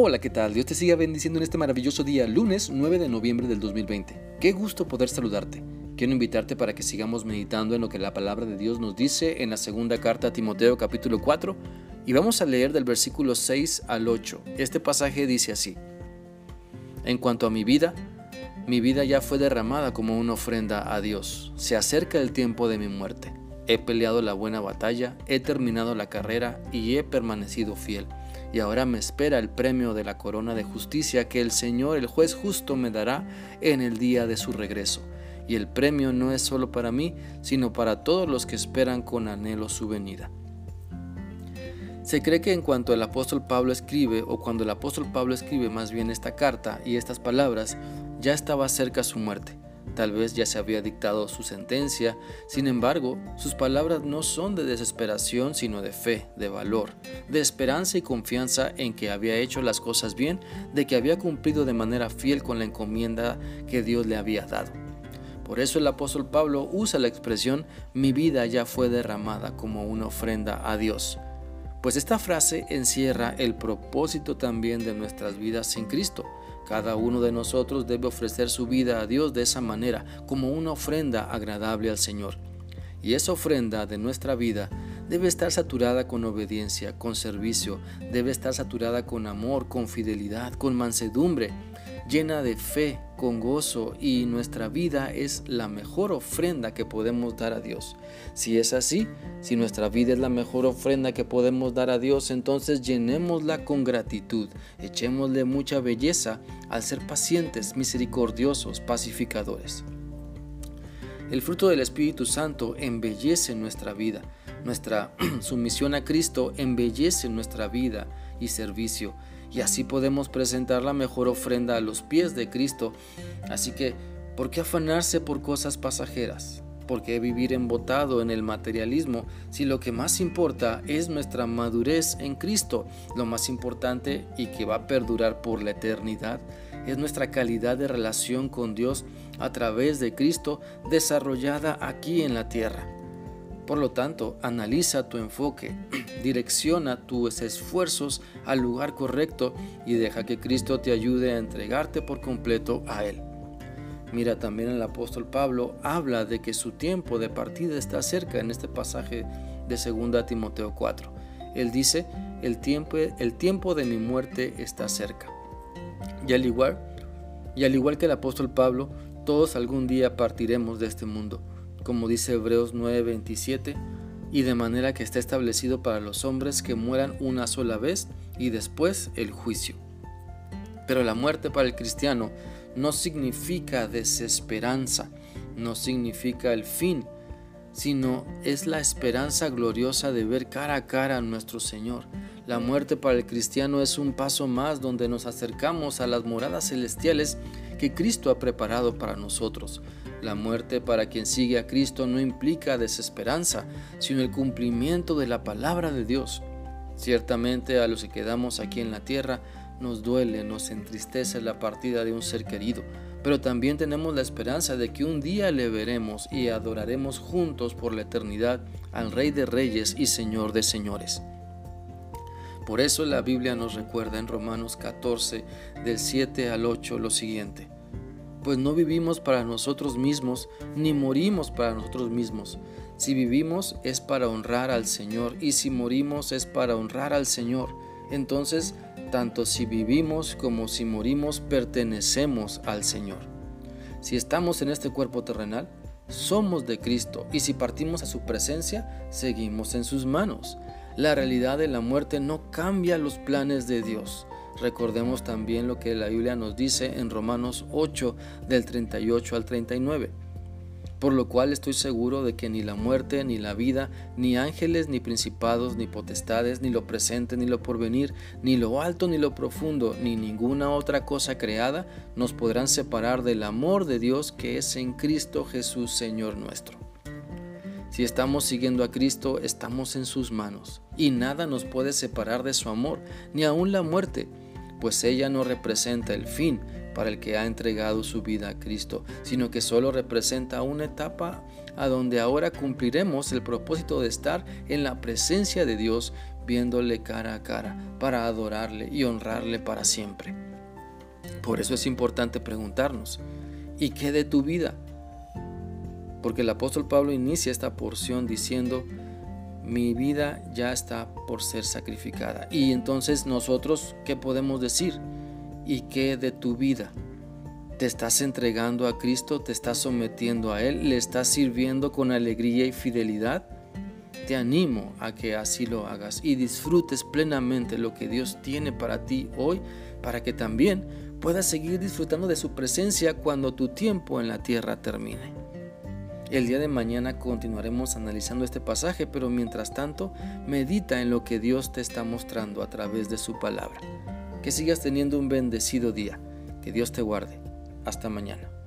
Hola, ¿qué tal? Dios te siga bendiciendo en este maravilloso día, lunes 9 de noviembre del 2020. Qué gusto poder saludarte. Quiero invitarte para que sigamos meditando en lo que la palabra de Dios nos dice en la segunda carta a Timoteo capítulo 4 y vamos a leer del versículo 6 al 8. Este pasaje dice así. En cuanto a mi vida, mi vida ya fue derramada como una ofrenda a Dios. Se acerca el tiempo de mi muerte. He peleado la buena batalla, he terminado la carrera y he permanecido fiel y ahora me espera el premio de la corona de justicia que el Señor, el juez justo, me dará en el día de su regreso. Y el premio no es solo para mí, sino para todos los que esperan con anhelo su venida. Se cree que en cuanto el apóstol Pablo escribe, o cuando el apóstol Pablo escribe más bien esta carta y estas palabras, ya estaba cerca su muerte. Tal vez ya se había dictado su sentencia, sin embargo, sus palabras no son de desesperación, sino de fe, de valor, de esperanza y confianza en que había hecho las cosas bien, de que había cumplido de manera fiel con la encomienda que Dios le había dado. Por eso el apóstol Pablo usa la expresión mi vida ya fue derramada como una ofrenda a Dios. Pues esta frase encierra el propósito también de nuestras vidas en Cristo. Cada uno de nosotros debe ofrecer su vida a Dios de esa manera, como una ofrenda agradable al Señor. Y esa ofrenda de nuestra vida debe estar saturada con obediencia, con servicio, debe estar saturada con amor, con fidelidad, con mansedumbre, llena de fe, con gozo y nuestra vida es la mejor ofrenda que podemos dar a Dios. Si es así, si nuestra vida es la mejor ofrenda que podemos dar a Dios, entonces llenémosla con gratitud, echémosle mucha belleza al ser pacientes, misericordiosos, pacificadores. El fruto del Espíritu Santo embellece nuestra vida. Nuestra sumisión a Cristo embellece nuestra vida y servicio y así podemos presentar la mejor ofrenda a los pies de Cristo. Así que, ¿por qué afanarse por cosas pasajeras? ¿Por qué vivir embotado en el materialismo si lo que más importa es nuestra madurez en Cristo? Lo más importante y que va a perdurar por la eternidad es nuestra calidad de relación con Dios a través de Cristo desarrollada aquí en la tierra. Por lo tanto, analiza tu enfoque, direcciona tus esfuerzos al lugar correcto y deja que Cristo te ayude a entregarte por completo a Él. Mira, también el apóstol Pablo habla de que su tiempo de partida está cerca en este pasaje de 2 Timoteo 4. Él dice, el tiempo, el tiempo de mi muerte está cerca. Y al igual, y al igual que el apóstol Pablo, todos algún día partiremos de este mundo como dice Hebreos 9:27, y de manera que está establecido para los hombres que mueran una sola vez y después el juicio. Pero la muerte para el cristiano no significa desesperanza, no significa el fin, sino es la esperanza gloriosa de ver cara a cara a nuestro Señor. La muerte para el cristiano es un paso más donde nos acercamos a las moradas celestiales que Cristo ha preparado para nosotros. La muerte para quien sigue a Cristo no implica desesperanza, sino el cumplimiento de la palabra de Dios. Ciertamente a los que quedamos aquí en la tierra nos duele, nos entristece la partida de un ser querido, pero también tenemos la esperanza de que un día le veremos y adoraremos juntos por la eternidad al Rey de Reyes y Señor de Señores. Por eso la Biblia nos recuerda en Romanos 14 del 7 al 8 lo siguiente pues no vivimos para nosotros mismos, ni morimos para nosotros mismos. Si vivimos es para honrar al Señor, y si morimos es para honrar al Señor. Entonces, tanto si vivimos como si morimos, pertenecemos al Señor. Si estamos en este cuerpo terrenal, somos de Cristo, y si partimos a su presencia, seguimos en sus manos. La realidad de la muerte no cambia los planes de Dios. Recordemos también lo que la Biblia nos dice en Romanos 8 del 38 al 39. Por lo cual estoy seguro de que ni la muerte, ni la vida, ni ángeles, ni principados, ni potestades, ni lo presente, ni lo porvenir, ni lo alto, ni lo profundo, ni ninguna otra cosa creada nos podrán separar del amor de Dios que es en Cristo Jesús Señor nuestro. Si estamos siguiendo a Cristo, estamos en sus manos, y nada nos puede separar de su amor, ni aun la muerte pues ella no representa el fin para el que ha entregado su vida a Cristo, sino que solo representa una etapa a donde ahora cumpliremos el propósito de estar en la presencia de Dios, viéndole cara a cara, para adorarle y honrarle para siempre. Por eso es importante preguntarnos, ¿y qué de tu vida? Porque el apóstol Pablo inicia esta porción diciendo, mi vida ya está por ser sacrificada. Y entonces nosotros, ¿qué podemos decir? ¿Y qué de tu vida? ¿Te estás entregando a Cristo? ¿Te estás sometiendo a Él? ¿Le estás sirviendo con alegría y fidelidad? Te animo a que así lo hagas y disfrutes plenamente lo que Dios tiene para ti hoy, para que también puedas seguir disfrutando de su presencia cuando tu tiempo en la tierra termine. El día de mañana continuaremos analizando este pasaje, pero mientras tanto, medita en lo que Dios te está mostrando a través de su palabra. Que sigas teniendo un bendecido día. Que Dios te guarde. Hasta mañana.